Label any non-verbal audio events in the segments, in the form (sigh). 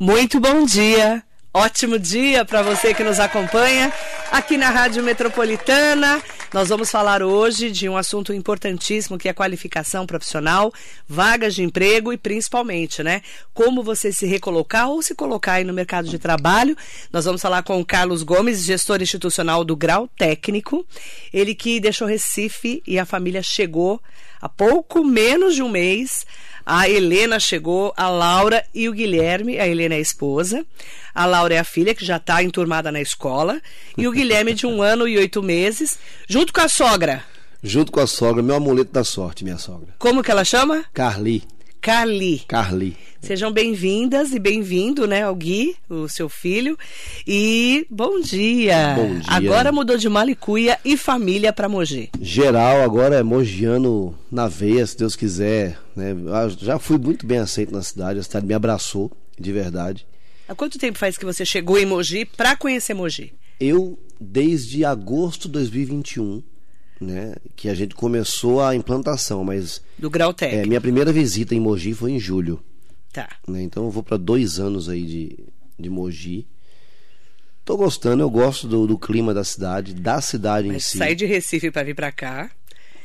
Muito bom dia. Ótimo dia para você que nos acompanha aqui na Rádio Metropolitana. Nós vamos falar hoje de um assunto importantíssimo que é qualificação profissional, vagas de emprego e principalmente, né, como você se recolocar ou se colocar aí no mercado de trabalho. Nós vamos falar com o Carlos Gomes, gestor institucional do Grau Técnico. Ele que deixou Recife e a família chegou há pouco menos de um mês a Helena chegou, a Laura e o Guilherme. A Helena é a esposa. A Laura é a filha, que já está enturmada na escola. E o Guilherme, de um (laughs) ano e oito meses, junto com a sogra. Junto com a sogra, meu amuleto da sorte, minha sogra. Como que ela chama? Carli. Carli. Carli. Sejam bem-vindas e bem-vindo, né, ao Gui, o seu filho. E bom dia. Bom dia. Agora mudou de Malicuia e família para Mogi. Geral, agora é mogiano na veia, se Deus quiser. Né? Já fui muito bem aceito na cidade, a cidade me abraçou, de verdade. Há quanto tempo faz que você chegou em Mogi para conhecer Mogi? Eu, desde agosto de 2021, né, que a gente começou a implantação, mas do grau técnico. É, minha primeira visita em Mogi foi em julho. Tá. Né, então eu vou para dois anos aí de, de Mogi. Tô gostando, eu gosto do, do clima da cidade, da cidade mas em si. Sair de Recife para vir para cá.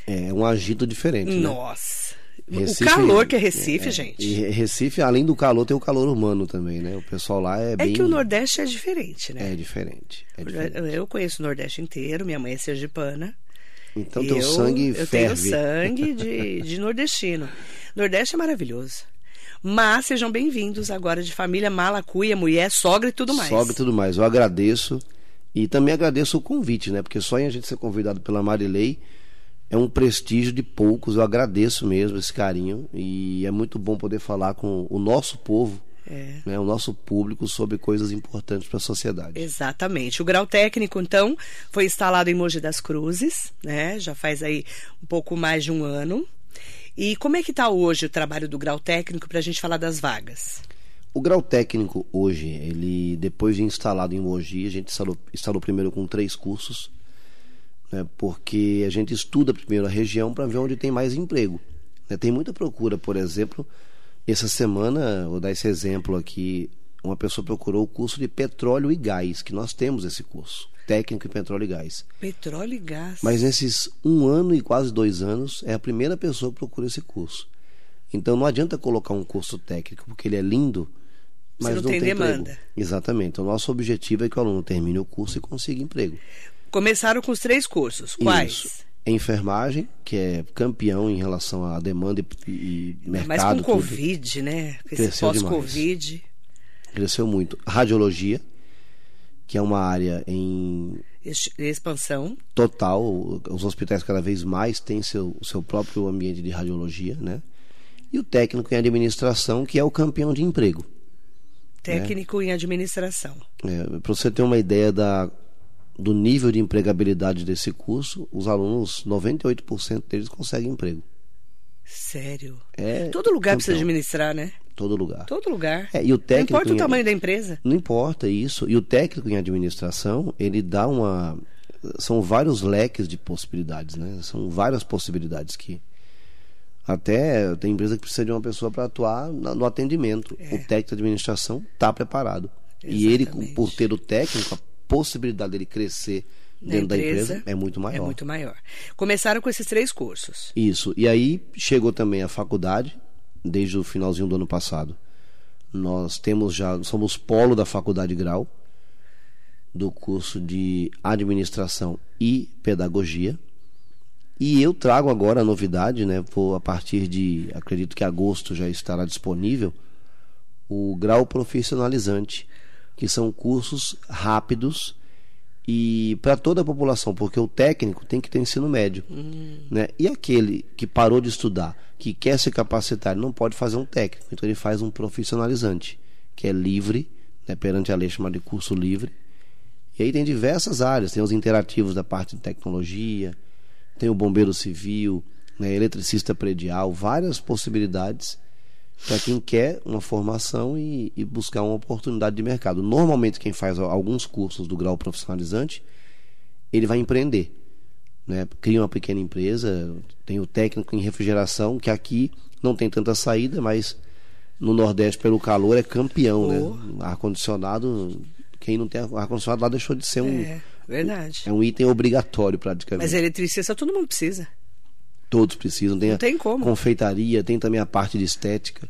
É um agito diferente. Né? Nossa. Recife, o calor que é Recife, é, gente. E Recife, além do calor, tem o calor humano também, né? O pessoal lá é, é bem. É que o Nordeste é diferente, né? É diferente. É diferente. Eu conheço o Nordeste inteiro, minha mãe é sergipana. Então teu sangue eu ferve. Eu tenho sangue de, de nordestino. (laughs) Nordeste é maravilhoso. Mas sejam bem-vindos agora de família Malacuia, mulher, sogra e tudo mais. Sogra e tudo mais. Eu agradeço. E também agradeço o convite, né? Porque só em a gente ser convidado pela Marilei é um prestígio de poucos. Eu agradeço mesmo esse carinho. E é muito bom poder falar com o nosso povo é. Né, o nosso público sobre coisas importantes para a sociedade. Exatamente. O grau técnico, então, foi instalado em Mogi das Cruzes, né? Já faz aí um pouco mais de um ano. E como é que está hoje o trabalho do grau técnico para a gente falar das vagas? O grau técnico hoje, ele depois de instalado em Mogi, a gente instalou, instalou primeiro com três cursos, né, porque a gente estuda primeiro a região para ver onde tem mais emprego. Né, tem muita procura, por exemplo, essa semana, vou dar esse exemplo aqui, uma pessoa procurou o curso de petróleo e gás, que nós temos esse curso, técnico em petróleo e gás. Petróleo e gás. Mas nesses um ano e quase dois anos, é a primeira pessoa que procura esse curso. Então não adianta colocar um curso técnico, porque ele é lindo, mas não, não, tem, tem demanda. Emprego. Exatamente. O nosso objetivo é que o aluno termine o curso e consiga emprego. Começaram com os três cursos. Quais? Isso enfermagem, que é campeão em relação à demanda e, e mercado. Mas com tudo. Covid, né? Esse pós-Covid. Cresceu muito. Radiologia, que é uma área em expansão total. Os hospitais cada vez mais têm seu, seu próprio ambiente de radiologia, né? E o técnico em administração, que é o campeão de emprego. Técnico né? em administração. É, Para você ter uma ideia da do nível de empregabilidade desse curso, os alunos, 98% deles conseguem emprego. Sério? É, Todo lugar então, precisa administrar, né? Todo lugar. Todo lugar. É, e o técnico não importa em, o tamanho da empresa. Não importa isso. E o técnico em administração, ele dá uma. São vários leques de possibilidades, né? São várias possibilidades que. Até tem empresa que precisa de uma pessoa para atuar no atendimento. É. O técnico de administração está preparado. Exatamente. E ele, por ter o técnico, possibilidade dele crescer dentro da empresa é muito maior. É muito maior. Começaram com esses três cursos. Isso. E aí chegou também a faculdade, desde o finalzinho do ano passado. Nós temos já, somos polo da faculdade grau, do curso de administração e pedagogia. E eu trago agora a novidade, né? Vou a partir de, acredito que agosto já estará disponível, o grau profissionalizante que são cursos rápidos e para toda a população, porque o técnico tem que ter ensino médio, hum. né? E aquele que parou de estudar, que quer se capacitar, ele não pode fazer um técnico, então ele faz um profissionalizante, que é livre, né? perante a lei chamada de curso livre. E aí tem diversas áreas, tem os interativos da parte de tecnologia, tem o bombeiro civil, né? eletricista predial, várias possibilidades para quem quer uma formação e, e, buscar uma oportunidade de mercado. Normalmente, quem faz alguns cursos do grau profissionalizante, ele vai empreender. Né? Cria uma pequena empresa, tem o técnico em refrigeração, que aqui não tem tanta saída, mas no Nordeste pelo calor é campeão, né? Ar-condicionado, quem não tem ar-condicionado lá deixou de ser um. É, verdade. É um item obrigatório praticamente. Mas eletricista todo mundo precisa. Todos precisam. Tem Não tem como. confeitaria, tem também a parte de estética,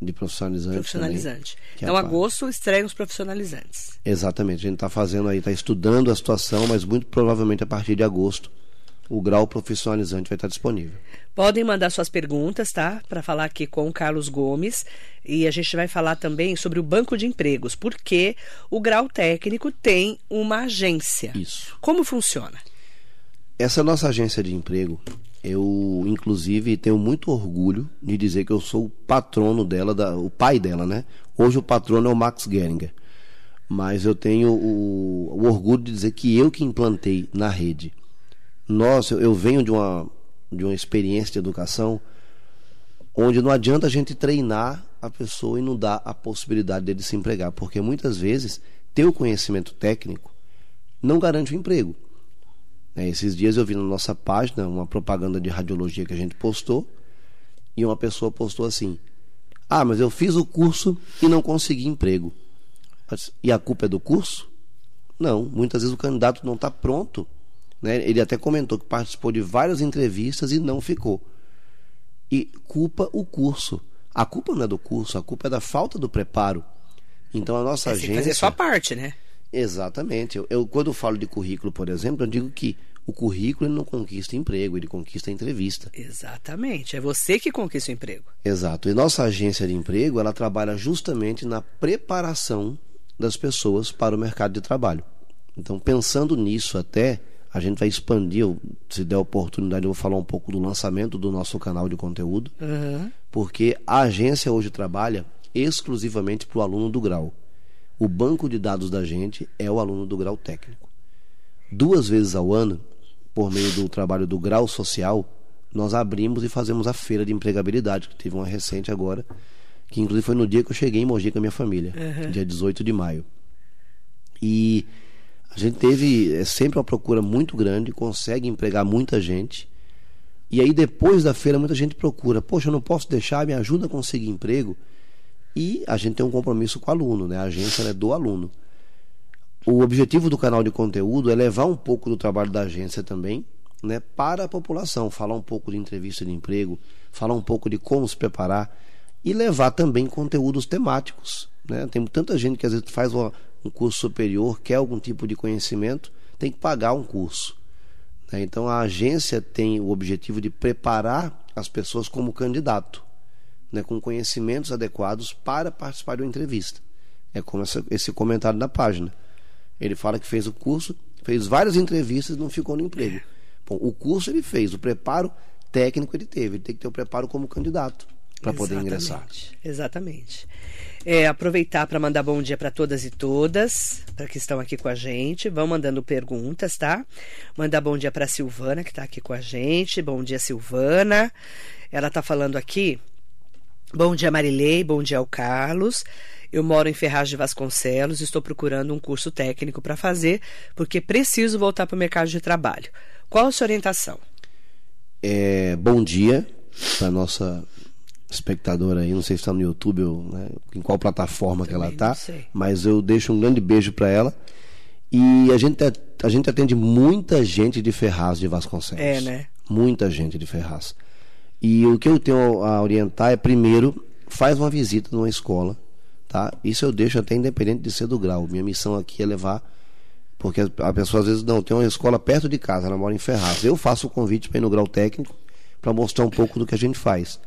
de profissionalizante. Profissionalizante. também, é Então, parte. agosto estreia os profissionalizantes. Exatamente. A gente está fazendo aí, está estudando a situação, mas muito provavelmente a partir de agosto o grau profissionalizante vai estar disponível. Podem mandar suas perguntas, tá? Para falar aqui com o Carlos Gomes. E a gente vai falar também sobre o banco de empregos, porque o grau técnico tem uma agência. Isso. Como funciona? Essa nossa agência de emprego, eu inclusive tenho muito orgulho de dizer que eu sou o patrono dela, da, o pai dela, né? Hoje o patrono é o Max Geringer. Mas eu tenho o, o orgulho de dizer que eu que implantei na rede. Nossa, eu, eu venho de uma, de uma experiência de educação onde não adianta a gente treinar a pessoa e não dar a possibilidade dele se empregar, porque muitas vezes ter o conhecimento técnico não garante o emprego. É, esses dias eu vi na nossa página uma propaganda de radiologia que a gente postou e uma pessoa postou assim: Ah, mas eu fiz o curso e não consegui emprego. E a culpa é do curso? Não, muitas vezes o candidato não está pronto. Né? Ele até comentou que participou de várias entrevistas e não ficou. E culpa o curso. A culpa não é do curso, a culpa é da falta do preparo. Então a nossa É, você tem que agência. fazer sua parte, né? Exatamente. Eu, eu, quando eu falo de currículo, por exemplo, eu digo que o currículo ele não conquista emprego, ele conquista entrevista. Exatamente. É você que conquista o emprego. Exato. E nossa agência de emprego, ela trabalha justamente na preparação das pessoas para o mercado de trabalho. Então, pensando nisso até, a gente vai expandir, se der oportunidade, eu vou falar um pouco do lançamento do nosso canal de conteúdo, Uhum. porque a agência hoje trabalha exclusivamente para o aluno do grau. O banco de dados da gente é o aluno do grau técnico. Duas vezes ao ano, por meio do trabalho do grau social, nós abrimos e fazemos a feira de empregabilidade, que teve uma recente agora, que inclusive foi no dia que eu cheguei em Mogi com a minha família, dia 18 de maio. E a gente teve é sempre uma procura muito grande, consegue empregar muita gente. E aí depois da feira muita gente procura, poxa, eu não posso deixar, me ajuda a conseguir emprego. E a gente tem um compromisso com o aluno, né? A agência é do aluno. O objetivo do canal de conteúdo é levar um pouco do trabalho da agência também, né, para a população, falar um pouco de entrevista de emprego, falar um pouco de como se preparar e levar também conteúdos temáticos, né? Tem tanta gente que às vezes faz um curso superior, quer algum tipo de conhecimento, tem que pagar um curso. né? Então a agência tem o objetivo de preparar as pessoas como candidato, né, com conhecimentos adequados para participar de uma entrevista. É como essa- esse comentário da página. Ele fala que fez o curso, fez várias entrevistas e não ficou no emprego. Bom, o curso ele fez, o preparo técnico ele teve, ele tem que ter o preparo como candidato para poder ingressar. Exatamente, Exatamente. É, aproveitar para mandar bom dia para todas e todas, para que estão aqui com a gente. Vão mandando perguntas, tá? Mandar bom dia para Silvana, que está aqui com a gente. Bom dia, Silvana. Ela está falando aqui. Bom dia, Marilei. Bom dia ao Carlos. Eu moro em Ferraz de Vasconcelos. Estou procurando um curso técnico para fazer, porque preciso voltar para o mercado de trabalho. Qual a sua orientação? É, bom dia para nossa espectadora aí, não sei se está no YouTube ou né, em qual plataforma que ela Também está, mas eu deixo um grande beijo para ela. E a gente, a gente atende muita gente de Ferraz de Vasconcelos. É, né? Muita gente de Ferraz. E o que eu tenho a orientar é, primeiro, faz uma visita numa escola, tá? Isso eu deixo até independente de ser do grau. Minha missão aqui é levar porque a pessoa às vezes não tem uma escola perto de casa, ela mora em Ferraz. Eu faço o convite para ir no grau técnico para mostrar um pouco do que a gente faz.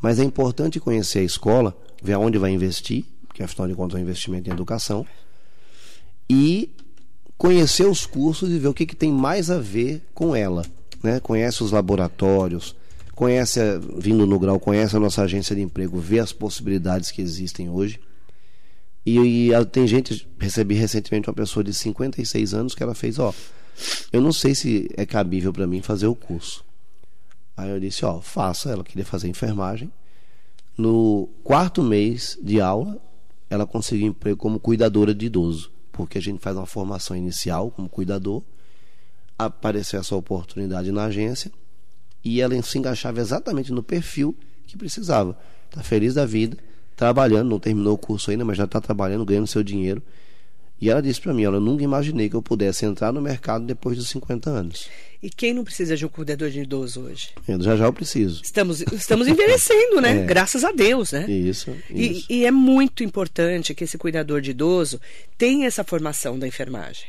Mas é importante conhecer a escola, ver aonde vai investir, porque afinal de contas é um investimento em educação, e conhecer os cursos e ver o que, que tem mais a ver com ela. Né? Conhece os laboratórios, conhece, vindo no grau, conhece a nossa agência de emprego, vê as possibilidades que existem hoje. E, e tem gente, recebi recentemente uma pessoa de 56 anos que ela fez, ó, eu não sei se é cabível para mim fazer o curso. Aí eu disse, ó, faça, ela queria fazer enfermagem. No quarto mês de aula, ela conseguiu emprego como cuidadora de idoso, porque a gente faz uma formação inicial como cuidador, apareceu essa oportunidade na agência e ela se encaixava exatamente no perfil que precisava. Está feliz da vida, trabalhando, não terminou o curso ainda, mas já está trabalhando, ganhando seu dinheiro. E ela disse para mim, ela, eu nunca imaginei que eu pudesse entrar no mercado depois dos 50 anos. E quem não precisa de um cuidador de idoso hoje? Eu, já já eu preciso. Estamos, estamos envelhecendo, né? (laughs) É. Graças a Deus, né? Isso. isso. E, e é muito importante que esse cuidador de idoso tenha essa formação da enfermagem.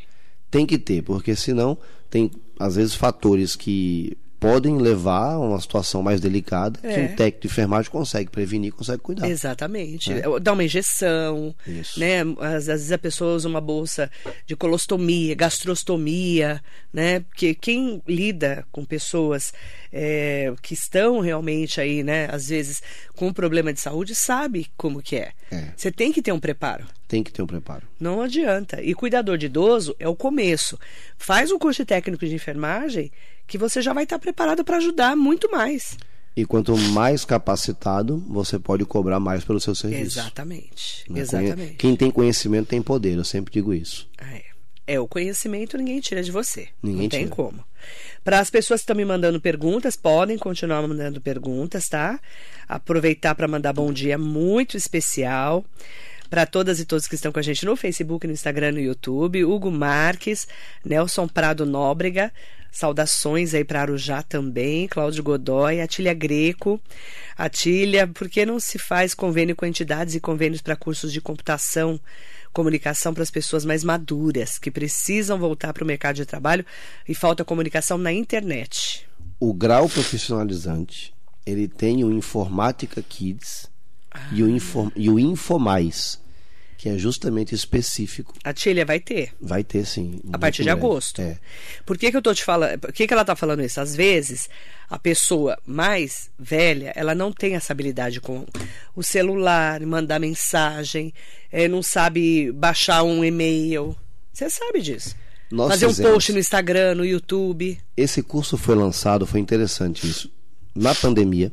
Tem que ter, porque senão tem, às vezes, fatores que podem levar a uma situação mais delicada é. que um técnico de enfermagem consegue prevenir, consegue cuidar. Exatamente. É. Dá uma injeção, Isso. né? Às, às, vezes a pessoa usa uma bolsa de colostomia, gastrostomia, né? Porque quem lida com pessoas é, que estão realmente aí, né? Às vezes com um problema de saúde sabe como que é. é. Você tem que ter um preparo. Tem que ter um preparo. Não adianta. E cuidador de idoso é o começo. Faz um curso técnico de enfermagem que você já vai estar preparado para ajudar muito mais. E quanto mais capacitado, você pode cobrar mais pelo seu serviço. Exatamente. Né? Exatamente. Quem tem conhecimento tem poder, eu sempre digo isso. É. É, o conhecimento ninguém tira de você. Ninguém Não tem tira. como. Para as pessoas que estão me mandando perguntas, podem continuar mandando perguntas, tá? Aproveitar para mandar bom dia muito especial para todas e todos que estão com a gente no Facebook, no Instagram, no YouTube. Hugo Marques, Nelson Prado Nóbrega, saudações aí para Arujá também, Cláudio Godoy, Atília Greco. Atília, por que não se faz convênio com entidades e convênios para cursos de computação? comunicação para as pessoas mais maduras, que precisam voltar para o mercado de trabalho e falta comunicação na internet. O grau profissionalizante, ele tem o Informática Kids ah. e, o Info, e o Infomais, que é justamente específico. A Tília vai ter? Vai ter, sim. A partir de breve. agosto. É. Por que, que eu tô te falando? Por que, que ela tá falando isso? Às vezes, a pessoa mais velha, ela não tem essa habilidade com o celular, mandar mensagem, é, não sabe baixar um e-mail. Você sabe disso. Nós Fazer fizemos. um post no Instagram, no YouTube. Esse curso foi lançado, foi interessante isso, na pandemia,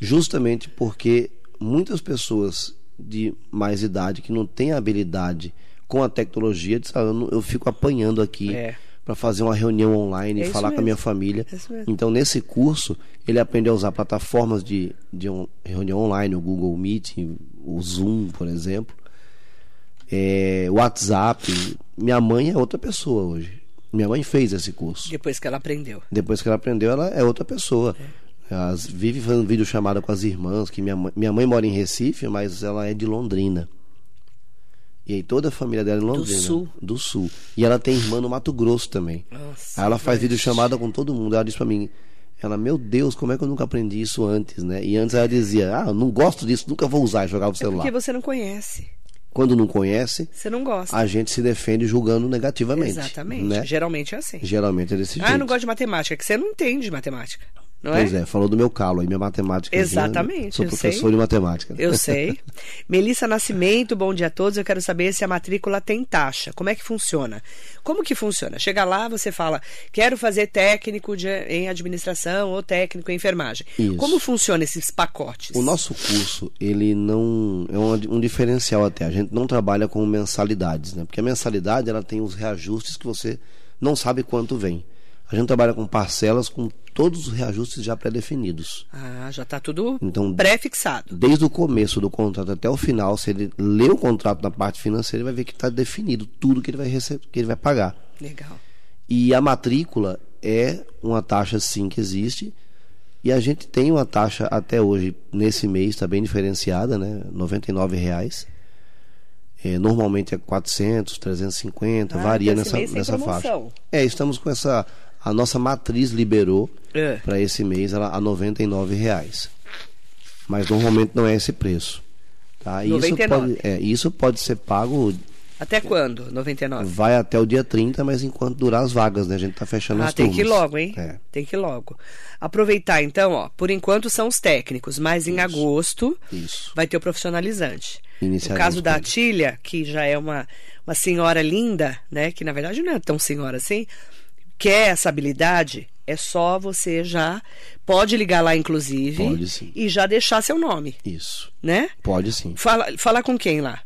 justamente porque muitas pessoas de mais idade que não tem habilidade com a tecnologia, diz, ah, eu, eu, fico apanhando aqui é. para fazer uma reunião online e é falar com a minha família. É então, nesse curso, ele aprende a usar plataformas de, de reunião online, o Google Meet, o Zoom, por exemplo, é, WhatsApp. Minha mãe é outra pessoa hoje. Minha mãe fez esse curso. Depois que ela aprendeu. Depois que ela aprendeu, ela é outra pessoa. É. As, vive fazendo vídeo chamada com as irmãs, que minha mãe, minha mãe mora em Recife, mas ela é de Londrina. E aí toda a família dela é em Londrina. Do sul. Do sul. E ela tem irmã no Mato Grosso também. Nossa, aí ela faz vídeo chamada com todo mundo. Ela diz pra mim, ela, meu Deus, como é que eu nunca aprendi isso antes, né? E antes ela dizia, ah, não gosto disso, nunca vou usar e jogar o celular. É porque você não conhece. Quando não conhece, você não gosta. A gente se defende julgando negativamente. Exatamente. Né? Geralmente é assim. Geralmente é desse jeito. Ah, eu não gosto de matemática, que você não entende matemática. Não pois é? é? falou do meu calo aí, minha matemática. Exatamente. Sou professor sei. de matemática. Eu sei. (laughs) Melissa Nascimento, bom dia a todos. Eu quero saber se a matrícula tem taxa. Como é que funciona? Como que funciona? Chega lá, você fala, quero fazer técnico de, em administração ou técnico em enfermagem. Isso. Como funciona esses pacotes? O nosso curso, ele não. É um, um diferencial até. A gente não trabalha com mensalidades, né? Porque a mensalidade ela tem os reajustes que você não sabe quanto vem. A gente trabalha com parcelas com todos os reajustes já pré-definidos. Ah, já está tudo então, pré-fixado. Desde o começo do contrato até o final, se ele ler o contrato na parte financeira, ele vai ver que está definido tudo que ele vai receber, que ele vai pagar. Legal. E a matrícula é uma taxa sim que existe. E a gente tem uma taxa até hoje, nesse mês, está bem diferenciada, né? R$ reais. É, normalmente é 400, 350, ah, varia nessa, nessa faixa. É, estamos com essa a nossa matriz liberou é. para esse mês ela, a R$ reais. Mas normalmente não é esse preço. Tá? Isso, pode, é, isso pode ser pago. Até quando? 99? Vai até o dia 30, mas enquanto durar as vagas, né? A gente tá fechando ah, as tem turmas. que ir logo, hein? É. Tem que ir logo. Aproveitar então, ó, por enquanto são os técnicos, mas em isso. agosto isso. vai ter o profissionalizante. No caso da Atília, que já é uma, uma senhora linda, né? Que na verdade não é tão senhora assim, quer essa habilidade, é só você já pode ligar lá inclusive pode, sim. e já deixar seu nome. Isso. Né? Pode sim. Fala, falar com quem lá?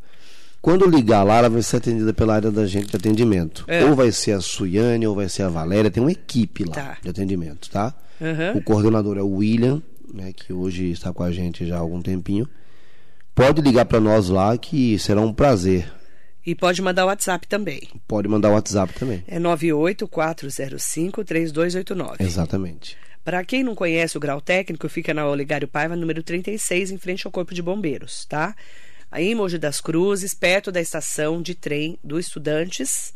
Quando ligar lá, ela vai ser atendida pela área da gente de atendimento. É. Ou vai ser a Suiane, ou vai ser a Valéria. Tem uma equipe lá tá. de atendimento, tá? Uhum. O coordenador é o William, né, que hoje está com a gente já há algum tempinho. Pode ligar para nós lá que será um prazer. E pode mandar o WhatsApp também. Pode mandar o WhatsApp também. É 984053289. Exatamente. Para quem não conhece o grau técnico, fica na Olegário Paiva, número 36, em frente ao Corpo de Bombeiros, tá? Aí em Mogi das Cruzes, perto da estação de trem do Estudantes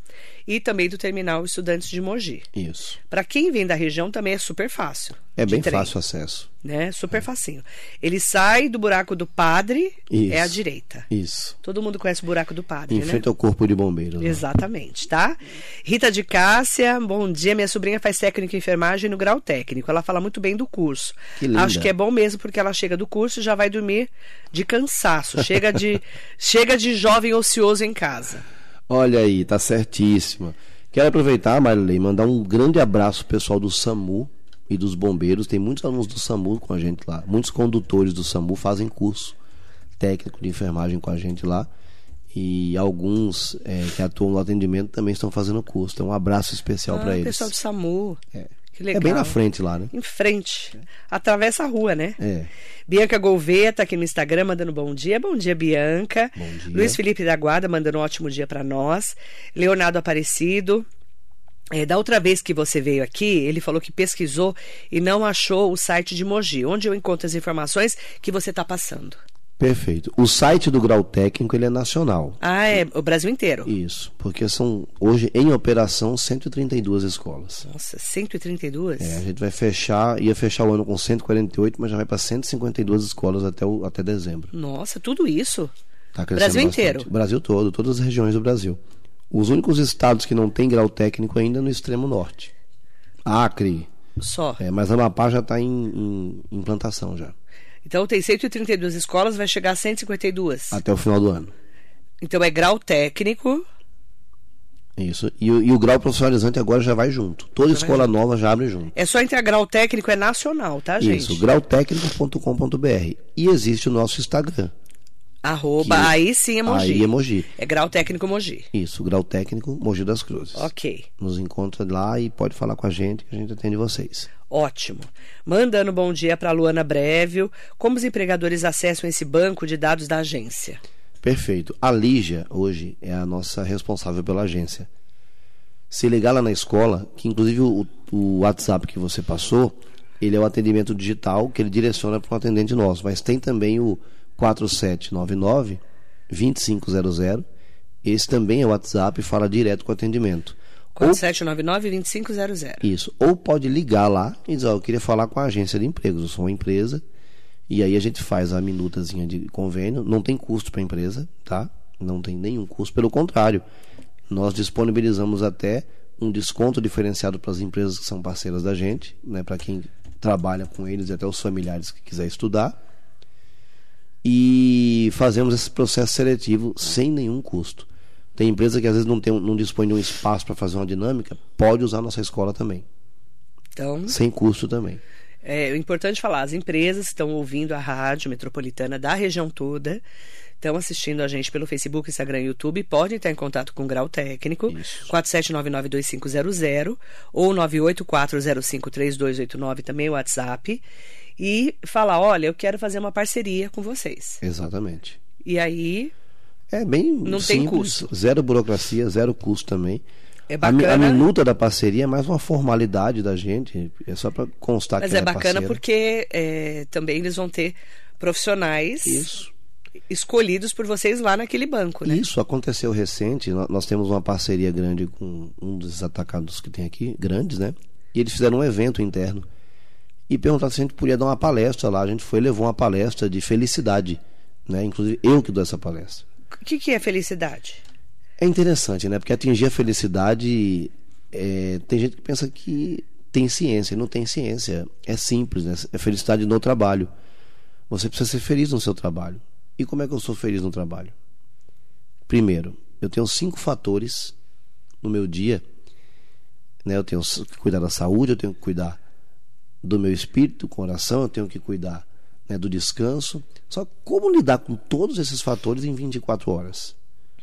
e também do terminal Estudantes de Mogi. Isso. Para quem vem da região também é super fácil. É bem trem, fácil o acesso. Né? Super facinho. Ele sai do buraco do padre, Isso. é à direita. Isso. Todo mundo conhece o buraco do padre, Em né? frente ao Corpo de Bombeiros. lá. Exatamente, tá? Rita de Cássia, bom dia. Minha sobrinha faz técnico em enfermagem no grau técnico. Ela fala muito bem do curso. Que linda. Acho que é bom mesmo, porque ela chega do curso e já vai dormir de cansaço. Chega de, (laughs) chega de jovem ocioso em casa. Olha aí, tá certíssima. Quero aproveitar, Marilei, mandar um grande abraço pro pessoal do SAMU e dos bombeiros. Tem muitos alunos do SAMU com a gente lá. Muitos condutores do SAMU fazem curso técnico de enfermagem com a gente lá. E alguns é, que atuam no atendimento também estão fazendo curso. Então, um abraço especial Ah, para eles. pessoal do SAMU. É. É bem na frente lá, né? Em frente. Atravessa a rua, né? É. Bianca Gouveia tá aqui no Instagram mandando bom dia. Bom dia, Bianca. Bom dia. Luiz Felipe da Guarda mandando um ótimo dia para nós. Leonardo Aparecido. É, da outra vez que você veio aqui, ele falou que pesquisou e não achou o site de Mogi. Onde eu encontro as informações que você está passando? Perfeito. O site do grau técnico ele é nacional. Ah, é o Brasil inteiro. Isso, porque são hoje em operação 132 escolas. Nossa, 132? É, a gente vai fechar, ia fechar o ano com 148, mas já vai para 152 escolas até, o, até dezembro. Nossa, tudo isso? Tá crescendo Brasil bastante. inteiro? Brasil todo, todas as regiões do Brasil. Os únicos estados que não têm grau técnico ainda é no extremo norte. Acre, Só. é, mas Amapá já está em, em implantação já, Então tem 132 escolas, vai chegar a 152. até o final do ano. Então é grau técnico. Isso. E, o- e o grau profissionalizante agora já vai junto. Toda escola nova já abre junto. É só entrar grau técnico, é nacional, tá, gente? Isso, grautécnico.com.br. E existe o nosso Instagram. Arroba, Que- aí sim é Mogi. Aí é Mogi. É grau técnico Mogi. Isso, Grau Técnico Mogi das Cruzes. Ok, Nos encontra lá e pode falar com a gente que a gente atende vocês. ótimo. Mandando bom dia para Luana Brevio. Como os empregadores acessam esse banco de dados da agência? Perfeito. A Lígia, hoje, é a nossa responsável pela agência. Se ligar lá na escola, que inclusive o, o WhatsApp que você passou, ele é o atendimento digital que ele direciona para um atendente nosso. Mas tem também o 4799 2500. Esse também é o WhatsApp e fala direto com o atendimento. Ou 4799-2500. Isso. Ou pode ligar lá e dizer, ó, eu queria falar com a agência de empregos, eu sou uma empresa. E aí a gente faz a minutazinha de convênio, não tem custo para a empresa, tá? Não tem nenhum custo, pelo contrário. Nós disponibilizamos até um desconto diferenciado para as empresas que são parceiras da gente, né, para quem trabalha com eles e até os familiares que quiser estudar. E fazemos esse processo seletivo sem nenhum custo. Tem empresa que às vezes não, tem, não dispõe de um espaço para fazer uma dinâmica, pode usar nossa escola também, Então, sem custo também. é importante falar, as empresas estão ouvindo a rádio metropolitana da região toda, estão assistindo a gente pelo Facebook, Instagram e YouTube, podem estar em contato com o Grau Técnico, Isso. 47992500 ou 984053289, também o WhatsApp, e falar, olha, eu quero fazer uma parceria com vocês. Exatamente. E aí, É bem Não tem simples, custo. zero burocracia, zero custo também. é A, mi- a bacana... minuta da parceria é mais uma formalidade da gente, é só para constar Mas que é ela bacana parceira. porque é, também eles vão ter profissionais Isso. escolhidos por vocês lá naquele banco, né? Isso aconteceu recente. nó- Nós temos uma parceria grande com um dos atacados que tem aqui, grandes, né? E eles fizeram um evento interno e perguntaram se a gente podia dar uma palestra lá. A gente foi e levou uma palestra de felicidade, né? Inclusive eu que dou essa palestra. O que, que é felicidade? É interessante, né? Porque atingir a felicidade. é, tem gente que pensa que tem ciência. Não tem ciência. É simples, né? É felicidade no trabalho. Você precisa ser feliz no seu trabalho. E como é que eu sou feliz no trabalho? Primeiro, eu tenho cinco fatores no meu dia. Né? Eu tenho que cuidar da saúde, eu tenho que cuidar do meu espírito, coração, eu tenho que cuidar né, do descanso. Só como lidar com todos esses fatores em 24 horas?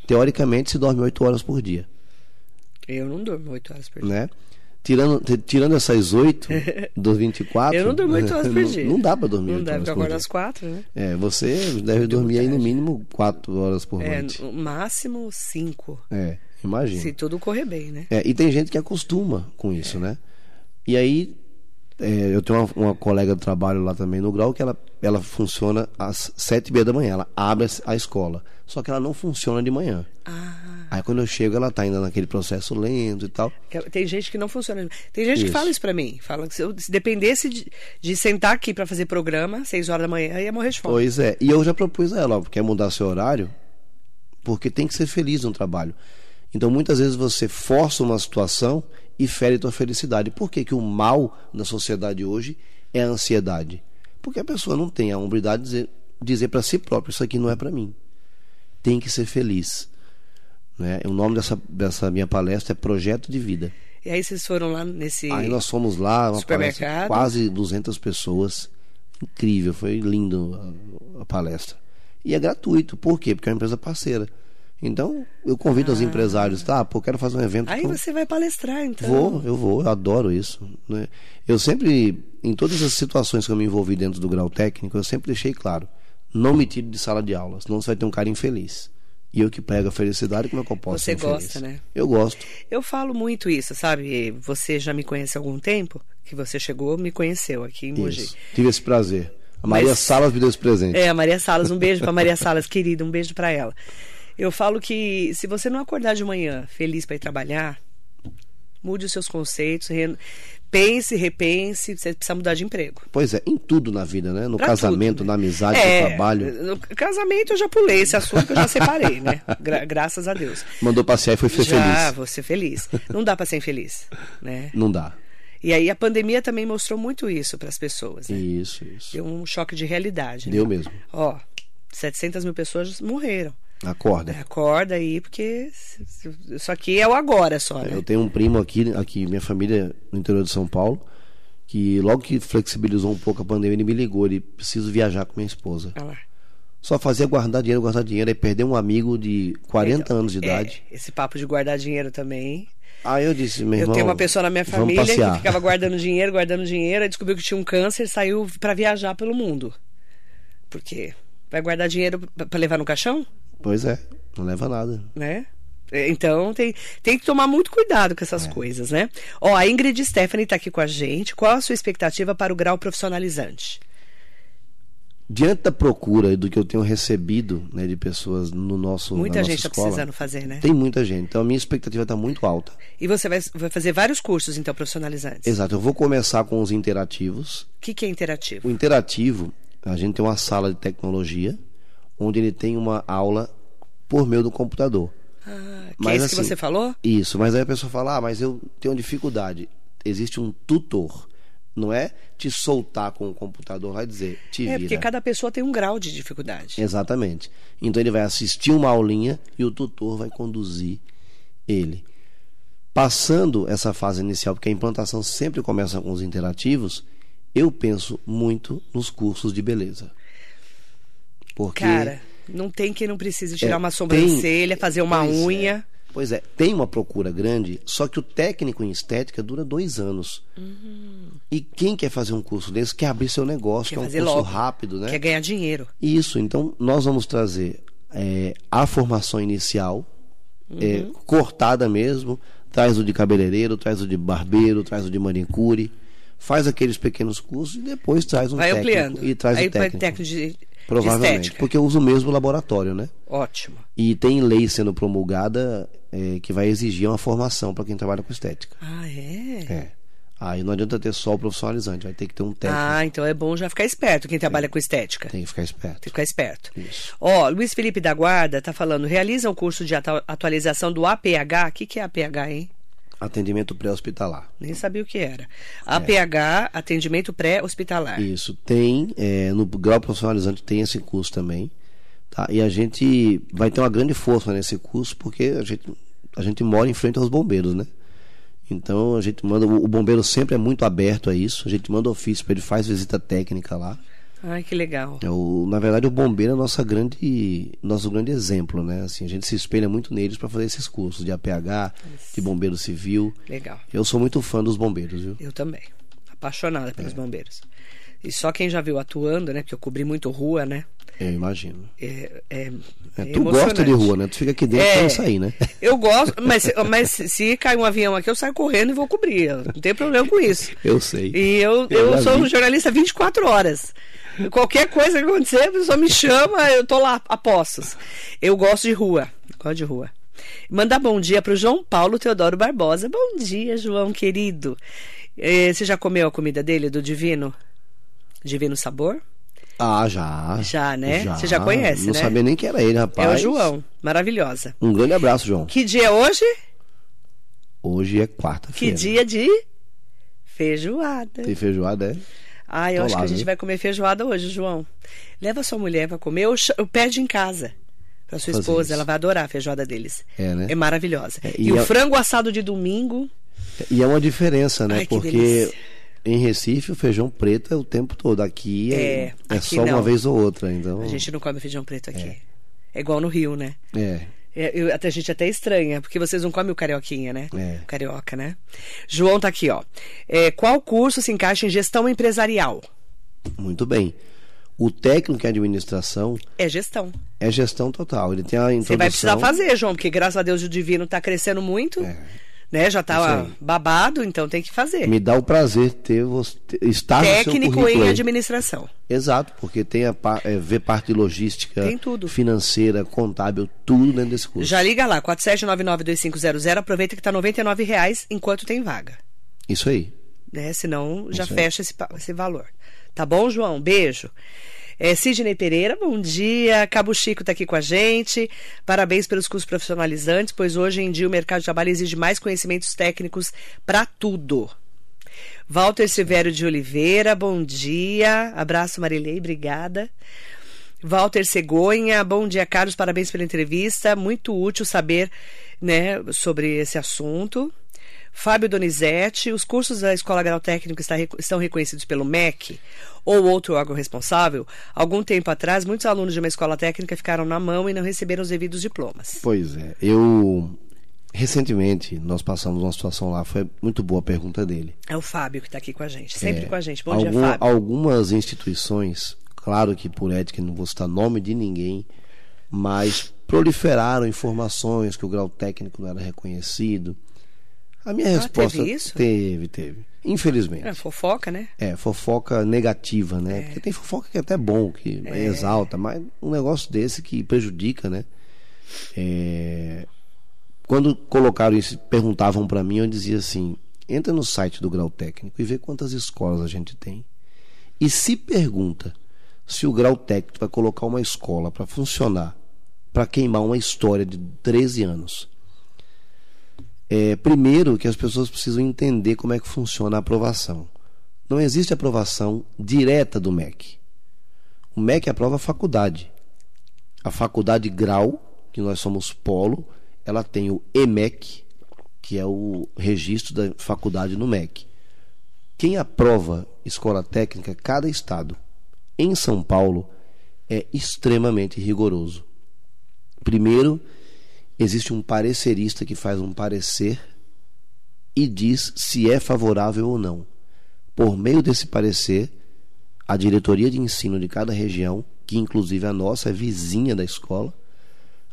Teoricamente, se dorme 8 horas por dia. Eu não durmo oito horas por dia. Né? Tirando, tirando essas 8 (laughs) dos 24. Eu não durmo 8 horas (laughs) por dia. Não, não dá para dormir Não 8 deve, horas eu por acordo dia. às 4, né? É, você deve dormir aí no mínimo 4 horas por É, noite. no máximo 5. É, imagina. Se tudo correr bem, né? É, e tem gente que acostuma com isso, né? E aí, é, eu tenho uma, uma colega de trabalho lá também no Grau que ela, ela funciona às sete e meia da manhã. Ela abre a escola. Só que ela não funciona de manhã. Ah. Aí quando eu chego, ela tá ainda naquele processo lento e tal. que- Tem gente que não funciona. Tem gente que Isso. fala isso pra mim. Fala que se eu se dependesse de, de sentar aqui pra fazer programa, 6 horas da manhã, ia morrer de fome. Pois é. E eu já propus a ela, ó, quer mudar seu horário? Porque tem que ser feliz no trabalho. Então muitas vezes você força uma situação e fere tua felicidade. Por que, que o mal na sociedade hoje é a ansiedade? Porque a pessoa não tem a hombridade de dizer, dizer para si própria, isso aqui não é para mim. Tem que ser feliz. Né? O nome dessa, dessa minha palestra é Projeto de Vida. E aí vocês foram lá nesse. Aí nós fomos lá, uma palestra, quase 200 pessoas. Incrível, foi lindo a, a palestra. E é gratuito, por quê? Porque é uma empresa parceira. Então, eu convido os empresários, tá? Pô, quero fazer um evento. Ah. Aí com- você vai palestrar, então. Vou, eu vou, eu adoro isso. Né? Eu sempre, em todas as situações que eu me envolvi dentro do grau técnico, eu sempre deixei claro: não me tire de sala de aula, senão você vai ter um cara infeliz. E eu que prego a felicidade, como é que eu posso Você gosta, né? Eu gosto. Eu falo muito isso, sabe? Você já me conhece há algum tempo? Que você chegou, me conheceu aqui em Mogi. Isso. Tive esse prazer. A Maria Mas- Salas me deu esse presente. É, a Maria Salas, um beijo pra Maria Salas, querida, um beijo pra ela. Eu falo que se você não acordar de manhã feliz para ir trabalhar, mude os seus conceitos, re- pense, repense, você precisa mudar de emprego. Pois é, em tudo na vida, né? No Pra casamento, tudo, na amizade, É, no trabalho. No casamento eu já pulei esse assunto, que eu já separei, né? Gra- graças a Deus. Mandou passear e foi ser já, feliz. vou ser feliz. Não dá para ser infeliz, né? Não dá. E aí a pandemia também mostrou muito isso para as pessoas, né? Isso, isso. Deu um choque de realidade. Deu né? mesmo. Ó, 700 mil pessoas morreram. Acorda. Acorda aí, porque isso aqui é o agora só, né? Eu tenho um primo aqui, aqui, minha família no interior de São Paulo, que logo que flexibilizou um pouco a pandemia, ele me ligou, ele preciso viajar com minha esposa. Olha lá. Só fazia guardar dinheiro, guardar dinheiro, aí perdeu um amigo de 40 Então, anos de é, idade. esse papo de guardar dinheiro também. Aí eu disse, meu eu irmão, tenho uma pessoa na minha família que ficava guardando dinheiro, guardando dinheiro, aí descobriu que tinha um câncer, saiu para viajar pelo mundo. Por quê? Vai guardar dinheiro para levar no caixão? Pois é, não leva nada. né? Então tem, tem que tomar muito cuidado com É. essas coisas, né? Ó, a Ingrid Stephanie está aqui com a gente. Qual a sua expectativa para o grau profissionalizante? Diante da procura e do que eu tenho recebido né, de pessoas no nosso Muita gente está precisando fazer, né? Tem muita gente. Então a minha expectativa está muito alta. E você vai, vai fazer vários cursos, então, profissionalizantes. Exato. Eu vou começar com os interativos. O que, que é interativo? O interativo, a gente tem uma sala de tecnologia, onde ele tem uma aula por meio do computador. Ah, que Mas, é isso que assim, você falou? Isso, mas aí a pessoa fala, ah, mas eu tenho dificuldade. Existe um tutor. Não é te soltar com o computador, vai dizer, te É, vira. porque cada pessoa tem um grau de dificuldade. Exatamente. Então ele vai assistir uma aulinha e o tutor vai conduzir ele. Passando essa fase inicial, porque a implantação sempre começa com os interativos, eu penso muito nos cursos de beleza. Porque Cara, não tem quem não precise tirar É, uma tem- sobrancelha, fazer uma é. unha. Pois é, tem uma procura grande, só que o técnico em estética dura dois anos. E quem quer fazer um curso desse quer abrir seu negócio, Quer que é um fazer curso logo. rápido, né? Quer ganhar dinheiro. Isso, então nós vamos trazer é, a formação inicial, é, Uhum. cortada mesmo, traz o de cabeleireiro, traz o de barbeiro, traz o de manicure, faz aqueles pequenos cursos e depois traz um Vai técnico ampliando. e traz Aí o técnico. técnico de, de Provavelmente, porque eu uso o mesmo laboratório, né? Ótimo. E tem lei sendo promulgada é, que vai exigir uma formação para quem trabalha com estética. Ah, é? É. Aí não adianta ter só o profissionalizante, vai ter que ter um técnico. Ah, então é bom já ficar esperto quem trabalha com estética. Tem que ficar esperto. Tem que ficar esperto. Isso. Ó, Luiz Felipe da Guarda tá falando, realiza um curso de atu- atualização do APH. O que, que é APH, hein? Atendimento pré-hospitalar. Nem sabia o que era. APH, atendimento pré-hospitalar. Isso, tem, é, no grau profissionalizante tem esse curso também, tá? E a gente vai ter uma grande força nesse curso porque a gente, a gente mora em frente aos bombeiros, né? Então a gente manda, o o bombeiro sempre é muito aberto a isso, a gente manda ofício para ele faz visita técnica lá. Ai, que legal. É o, na verdade, o bombeiro é nossa grande, nosso grande exemplo, né? Assim, a gente se espelha muito neles para fazer esses cursos de APH, Isso. de bombeiro civil. Legal. Eu sou muito fã dos bombeiros, viu? Eu também. Apaixonada pelos é. bombeiros. E só quem já viu atuando, né? Porque eu cobri muito rua, né? Eu imagino. É, é, é, tu gosta de rua, né? Tu fica aqui dentro é, sem sair, né? (laughs) Eu gosto, mas, mas se cair um avião aqui, eu saio correndo e vou cobrir. Não tem problema com isso. Eu sei. E eu, eu, eu sou vi. jornalista 24 horas. Qualquer coisa que acontecer, a pessoa me chama, eu tô lá a postos. Eu gosto de rua. Gosto de rua. Manda bom dia para o João Paulo Teodoro Barbosa. Bom dia, João querido. Eh, você já comeu a comida dele, do Divino? Divino Sabor? Ah, já. Já, né? Já. Você já conhece, Não né? sabia nem que era ele, rapaz. É o João. Maravilhosa. Um grande abraço, João. Que dia é hoje? Hoje é quarta-feira. Que dia de feijoada. Tem feijoada, é? Ah, eu Tô acho lá, que a gente viu? vai comer feijoada hoje, João. Leva sua mulher para comer ou, ou pede em casa para sua esposa. Isso. Ela vai adorar a feijoada deles. É, né? É maravilhosa. É, e, e é... o frango assado de domingo. E é uma diferença, né? Ai, Porque em Recife, o feijão preto é o tempo todo. Aqui é, é, é aqui só não. uma vez ou outra. Então... A gente não come feijão preto aqui. É, é igual no Rio, né? É. É, eu, a gente até estranha, porque vocês não comem o carioquinha, né? É. O carioca, né? João tá aqui, ó. É, qual curso se encaixa em gestão empresarial? Muito bem. O técnico em administração. É gestão. É gestão total. Ele tem a introdução. Você vai precisar fazer, João, porque graças a Deus o divino está crescendo muito. É né? Já estava babado, então tem que fazer. Me dá o prazer ter você estar técnico no seu em administração. Exato, porque tem a é, ver parte de logística, tem tudo. financeira, contábil, tudo dentro desse curso. Já liga lá, 47992500, aproveita que está R$ reais enquanto tem vaga. Isso aí. Né? Senão já Isso fecha esse, esse valor. Tá bom, João? Beijo. É, Sidney Pereira, bom dia. Cabo Chico está aqui com a gente. Parabéns pelos cursos profissionalizantes, pois hoje em dia o mercado de trabalho exige mais conhecimentos técnicos para tudo. Walter Silvério de Oliveira, bom dia. Abraço, Marilei, obrigada. Walter Cegonha, bom dia, Carlos. Parabéns pela entrevista. Muito útil saber né, sobre esse assunto. Fábio Donizete, os cursos da Escola Grau Técnico estão reconhecidos pelo MEC ou outro órgão responsável? Algum tempo atrás, muitos alunos de uma escola técnica ficaram na mão e não receberam os devidos diplomas. Pois é. Eu. Recentemente, nós passamos uma situação lá, foi muito boa a pergunta dele. É o Fábio que está aqui com a gente, sempre é, com a gente. Bom algum, dia, Fábio. Algumas instituições, claro que por ética não vou citar nome de ninguém, mas proliferaram informações que o grau técnico não era reconhecido a minha ah, resposta. Teve isso? Teve, teve. Infelizmente. É fofoca, né? É, fofoca negativa, né? É. Porque tem fofoca que é até bom, que é. exalta, mas um negócio desse que prejudica, né? É... Quando colocaram isso, perguntavam para mim, eu dizia assim: entra no site do grau técnico e vê quantas escolas a gente tem. E se pergunta se o grau técnico vai colocar uma escola para funcionar, para queimar uma história de 13 anos é, primeiro, que as pessoas precisam entender como é que funciona a aprovação. Não existe aprovação direta do MEC. O MEC aprova a faculdade. A faculdade grau, que nós somos polo, ela tem o EMEC, que é o registro da faculdade no MEC. Quem aprova escola técnica, cada estado, em São Paulo, é extremamente rigoroso. Primeiro, existe um parecerista que faz um parecer e diz se é favorável ou não. Por meio desse parecer, a diretoria de ensino de cada região, que inclusive a nossa é vizinha da escola,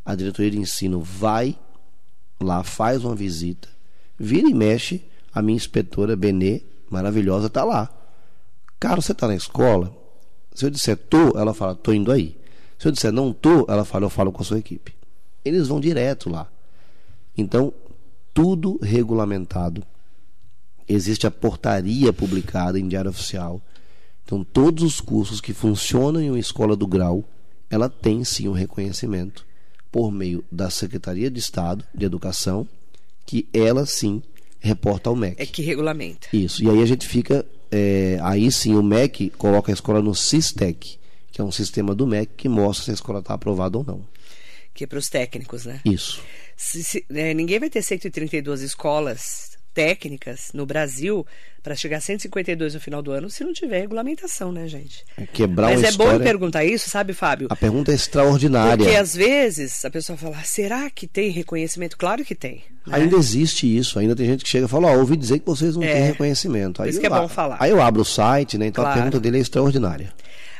a diretoria de ensino vai lá, faz uma visita, vira e mexe, a minha inspetora Benê, maravilhosa, está lá. Cara, você está na escola? Se eu disser tô, ela fala, tô indo aí. Se eu disser não tô, ela fala, eu falo com a sua equipe eles vão direto lá. Então, tudo regulamentado. Existe a portaria publicada em diário oficial. Então, todos os cursos que funcionam em uma escola do grau, ela tem sim um reconhecimento por meio da Secretaria de Estado de Educação, que ela sim reporta ao MEC. É que regulamenta. Isso. E aí a gente fica. É, aí sim o MEC coloca a escola no SISTEC, que é um sistema do MEC que mostra se a escola está aprovada ou não que é para os técnicos, né? Isso. Se, se, é, ninguém vai ter 132 escolas técnicas no Brasil para chegar a 152 no final do ano se não tiver regulamentação, né, gente? É quebrar Mas é história... bom perguntar isso, sabe, Fábio? A pergunta é extraordinária. Porque às vezes a pessoa fala, será que tem reconhecimento? Claro que tem. Né? Ainda existe isso, ainda tem gente que chega e fala, ó, ouvi dizer que vocês não É. têm reconhecimento. Aí isso que é bom falar. Aí eu abro o site, né? Então Claro. a pergunta dele é extraordinária.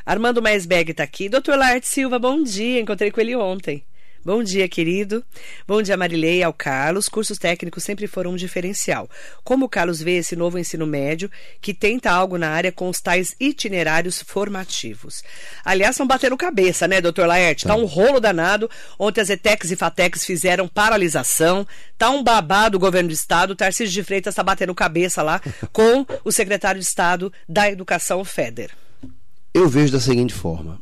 Armando Maisberg está aqui. Doutor Laerte Silva, bom dia. Encontrei com ele ontem. Bom dia, querido. Bom dia, Marilei, ao Carlos. Cursos técnicos sempre foram um diferencial. Como o Carlos vê esse novo ensino médio que tenta algo na área com os tais itinerários formativos? Aliás, estão batendo cabeça, né, doutor Laerte? Tá um rolo danado. Ontem as ETECs e FATECs fizeram paralisação. Tá um babado o governo do estado. O Tarcísio de Freitas está batendo cabeça lá (laughs) com o secretário de Estado da Educação, Feder. Eu vejo da seguinte forma: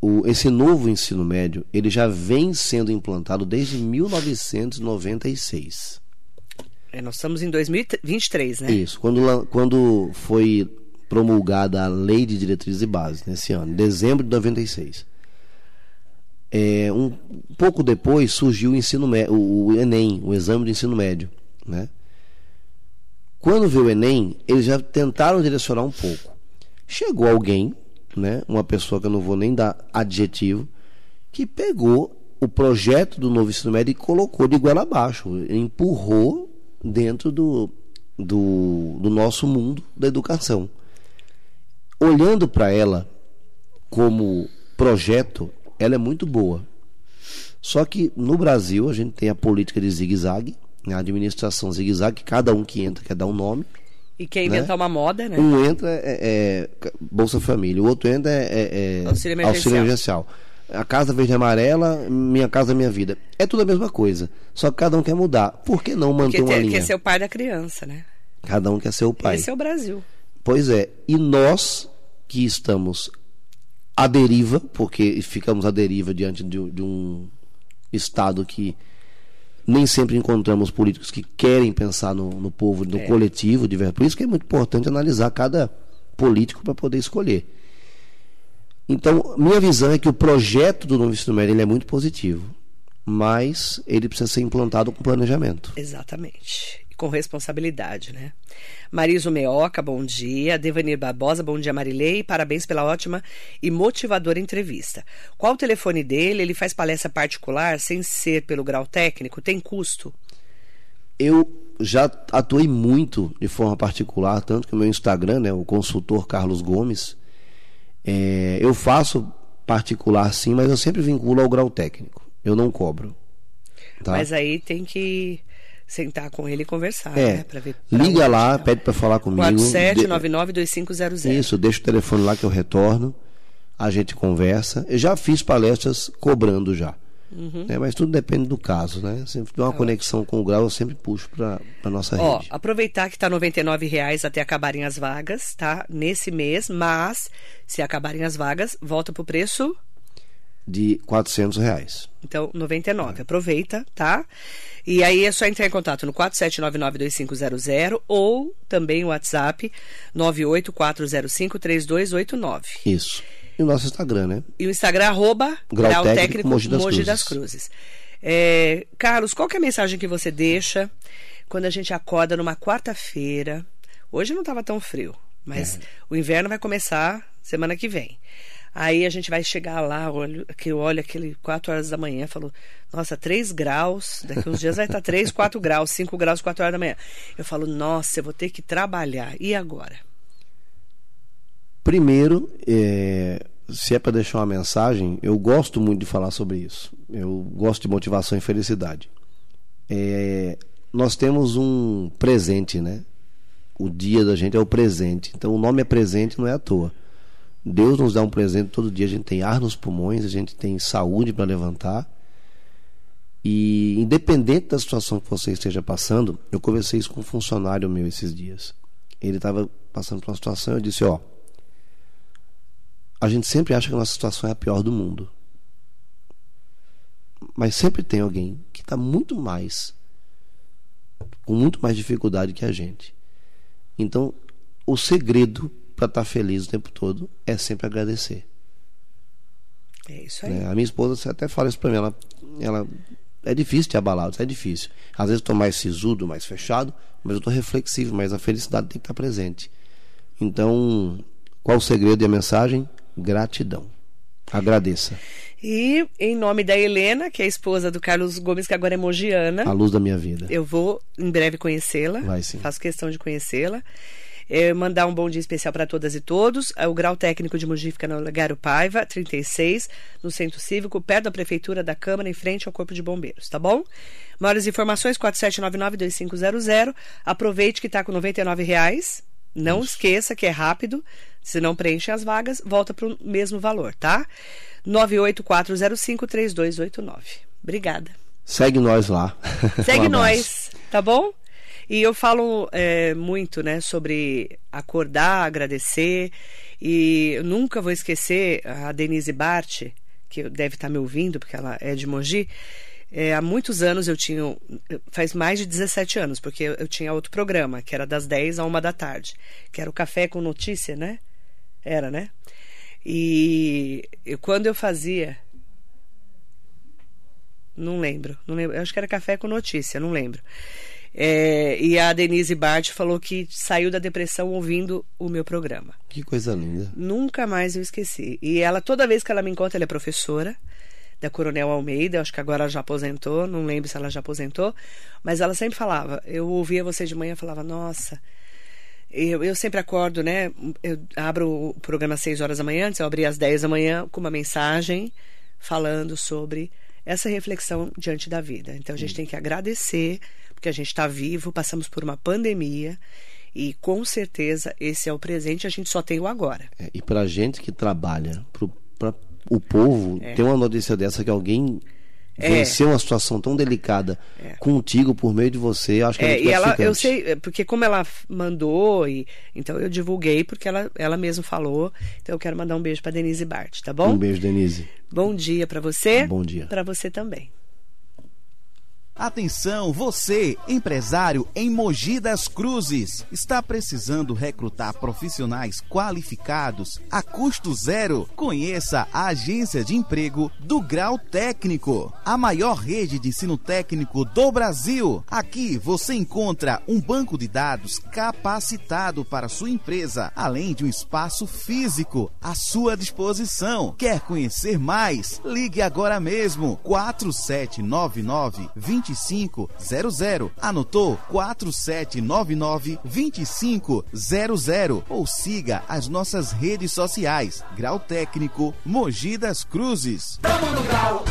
o, esse novo ensino médio ele já vem sendo implantado desde 1996. É, nós estamos em 2023, né? Isso, quando, quando foi promulgada a Lei de Diretrizes e Bases, nesse ano, em dezembro de 96. É, um pouco depois surgiu o ensino o, o Enem, o exame do ensino médio, né? Quando veio o Enem, eles já tentaram direcionar um pouco. Chegou alguém, né, uma pessoa que eu não vou nem dar adjetivo, que pegou o projeto do novo ensino médio e colocou de goela abaixo, empurrou dentro do, do, do nosso mundo da educação. Olhando para ela como projeto, ela é muito boa. Só que no Brasil a gente tem a política de zigue-zague, né, a administração zigue-zague, cada um que entra quer dar um nome. E quer inventar uma moda, né? Um entra é, é Bolsa Família, o outro entra é, é- é Auxílio emergencial. emergencial. A casa verde e amarela, minha casa, minha vida. É tudo a mesma coisa. Só que cada um quer mudar. Por que não manter Porque uma tem- linha? quer ser o pai da criança, né? Cada um quer ser o pai. Esse é o Brasil. Pois é. E nós que estamos à deriva, porque ficamos à deriva diante de, de um Estado que nem sempre encontramos políticos que querem pensar no, no povo, no coletivo, de verdade. Por isso que é muito importante analisar cada político para poder escolher. Então, minha visão é que o projeto do novo ensino médio ele é muito positivo, mas ele precisa ser implantado com planejamento. Exatamente. Com responsabilidade, né? Mariso Meoca, bom dia. Devanir Barbosa, bom dia, Marilei. Parabéns pela ótima e motivadora entrevista. Qual o telefone dele? Ele faz palestra particular sem ser pelo grau técnico? Tem custo? Eu já atuei muito de forma particular, tanto que o meu Instagram, né, o consultor Carlos Gomes, é, eu faço particular sim, mas eu sempre vinculo ao grau técnico. Eu não cobro. Tá? Mas aí tem que sentar com ele e conversar, é, né? Pra ver pra liga onde lá, tá. pede para falar comigo. De- 47992500. Isso, deixa o telefone lá que eu retorno, a gente conversa. Eu já fiz palestras cobrando já. né, mas tudo depende do caso, né? Sempre tem uma conexão com o grau, eu sempre puxo para a nossa Ó, rede. aproveitar que tá 99 reais até acabarem as vagas, tá? Nesse mês, mas se acabarem as vagas, volta pro preço, De 400 reais. então 99. Aproveita, tá? E aí é só entrar em contato no 47992500 ou também o WhatsApp 984053289. Isso. E o nosso Instagram, né? E o Instagram, arroba Grau Grau Técnico Técnico Mogi das Mogi das Cruzes. Cruzes. É, Carlos, qual que é a mensagem que você deixa quando a gente acorda numa quarta-feira? Hoje não estava tão frio, mas É. o inverno vai começar semana que vem. Aí a gente vai chegar lá, olho, que eu olho aquele 4 horas da manhã, falo, nossa, 3 graus, daqui uns dias vai estar 3, 4 graus, 5 graus, 4 horas da manhã. Eu falo, nossa, eu vou ter que trabalhar. E agora? Primeiro, é, se é para deixar uma mensagem, eu gosto muito de falar sobre isso. Eu gosto de motivação e felicidade. É, nós temos um presente, né? O dia da gente é o presente. Então o nome é presente, não é à toa. Deus nos dá um presente todo dia. A gente tem ar nos pulmões, a gente tem saúde para levantar. E independente da situação que você esteja passando, eu conversei isso com um funcionário meu esses dias. Ele estava passando por uma situação, eu disse, ó, a gente sempre acha que a nossa situação é a pior do mundo. Mas sempre tem alguém que está muito mais, com muito mais dificuldade que a gente. Então, o segredo para estar feliz o tempo todo é sempre agradecer. É isso aí. né? A minha esposa você até fala isso para mim. Ela, ela é difícil te abalar, é difícil. Às vezes tô mais sisudo, mais fechado, mas eu tô reflexivo, mas a felicidade tem que estar presente. Então, qual o segredo e a mensagem? Gratidão. Agradeça. E em nome da Helena, que é a esposa do Carlos Gomes, que agora é mogiana. A luz da minha vida. Eu vou em breve conhecê-la. Vai sim. Faço questão de conhecê-la. É, mandar um bom dia especial para todas e todos. É, o grau técnico de Mogi fica no Garo Paiva, 36, no Centro Cívico, perto da Prefeitura da Câmara, em frente ao Corpo de Bombeiros, tá bom? Maiores informações, 4799-2500. Aproveite que está com R$ reais. Não Isso. esqueça que é rápido. Se não preenche as vagas, volta para o mesmo valor, tá? 984053289. Obrigada. Segue nós lá. Segue (laughs) um nós, tá bom? E eu falo é, muito, né, sobre acordar, agradecer. E eu nunca vou esquecer a Denise Bart, que deve estar me ouvindo, porque ela é de Mogi. É, há muitos anos eu tinha. Faz mais de 17 anos, porque eu, tinha outro programa, que era das 10 a 1 da tarde, que era o Café com Notícia, né? Era, né? E quando eu fazia. Não lembro, não lembro. Eu acho que era Café com Notícia, não lembro. É, e a Denise Bart falou que saiu da depressão ouvindo o meu programa. Que coisa linda. Nunca mais eu esqueci. E ela, toda vez que ela me encontra, ela é professora da Coronel Almeida, acho que agora ela já aposentou, não lembro se ela já aposentou, mas ela sempre falava, eu ouvia você de manhã falava, nossa, eu, eu sempre acordo, né? Eu abro o programa às 6 horas da manhã, antes eu abri às 10 da manhã com uma mensagem falando sobre essa reflexão diante da vida. Então a gente tem que agradecer porque a gente está vivo, passamos por uma pandemia e com certeza esse é o presente, a gente só tem o agora. É, e para gente que trabalha para o povo, é. ter uma notícia dessa que alguém é. venceu uma situação tão delicada é. contigo por meio de você, acho que é, é e ela, eu sei, é, porque como ela mandou e então eu divulguei porque ela ela mesma falou. Então eu quero mandar um beijo para Denise Bart, tá bom? Um beijo, Denise. Bom dia para você. Bom dia. Para você também. Atenção, você, empresário em Mogi das Cruzes, está precisando recrutar profissionais qualificados a custo zero? Conheça a agência de emprego do Grau Técnico, a maior rede de ensino técnico do Brasil. Aqui você encontra um banco de dados capacitado para sua empresa, além de um espaço físico à sua disposição. Quer conhecer mais? Ligue agora mesmo 4799 20 2500. Anotou? 4799 2500 ou siga as nossas redes sociais. Grau Técnico Mogi das Cruzes. Tamo no grau.